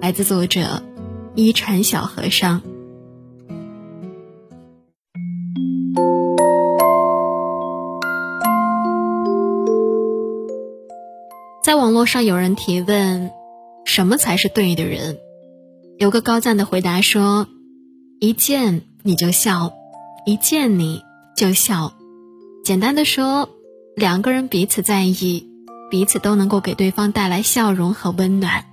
来自作者一禅小和尚。在网络上有人提问：“什么才是对的人？”有个高赞的回答说：“一见你就笑，一见你就笑。”简单的说，两个人彼此在意，彼此都能够给对方带来笑容和温暖。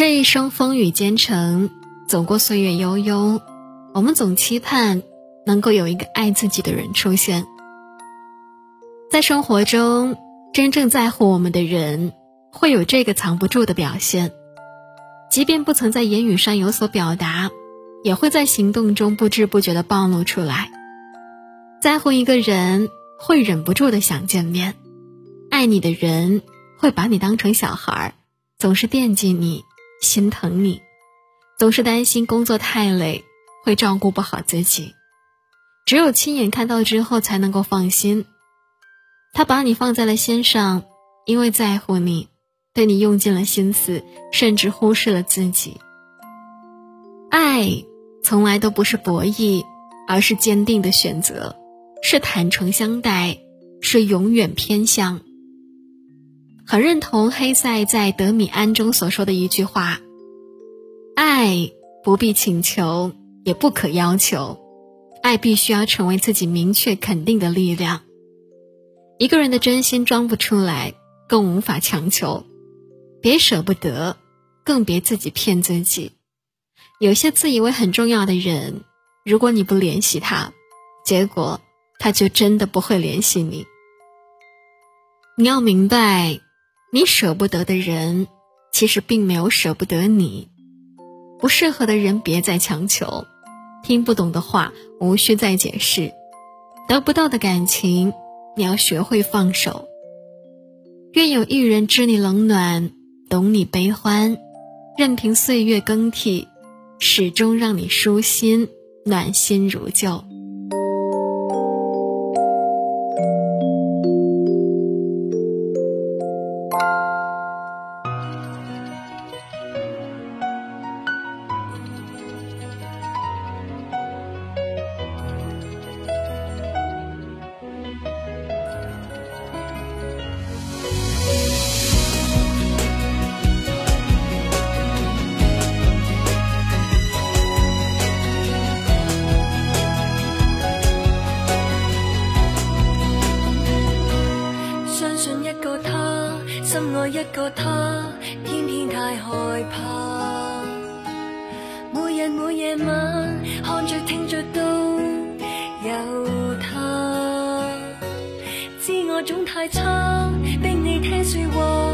这一生风雨兼程，走过岁月悠悠，我们总期盼能够有一个爱自己的人出现。在生活中。真正在乎我们的人，会有这个藏不住的表现，即便不曾在言语上有所表达，也会在行动中不知不觉的暴露出来。在乎一个人，会忍不住的想见面；爱你的人，会把你当成小孩，总是惦记你、心疼你，总是担心工作太累，会照顾不好自己。只有亲眼看到之后，才能够放心。他把你放在了心上，因为在乎你，对你用尽了心思，甚至忽视了自己。爱从来都不是博弈，而是坚定的选择，是坦诚相待，是永远偏向。很认同黑塞在《德米安》中所说的一句话：“爱不必请求，也不可要求，爱必须要成为自己明确肯定的力量。”一个人的真心装不出来，更无法强求。别舍不得，更别自己骗自己。有些自以为很重要的人，如果你不联系他，结果他就真的不会联系你。你要明白，你舍不得的人，其实并没有舍不得你。不适合的人，别再强求；听不懂的话，无需再解释；得不到的感情。你要学会放手。愿有一人知你冷暖，懂你悲欢，任凭岁月更替，始终让你舒心，暖心如旧。爱一个他，偏偏太害怕。每日每夜晚，看着听着都有他。知我总太差，逼你听说话，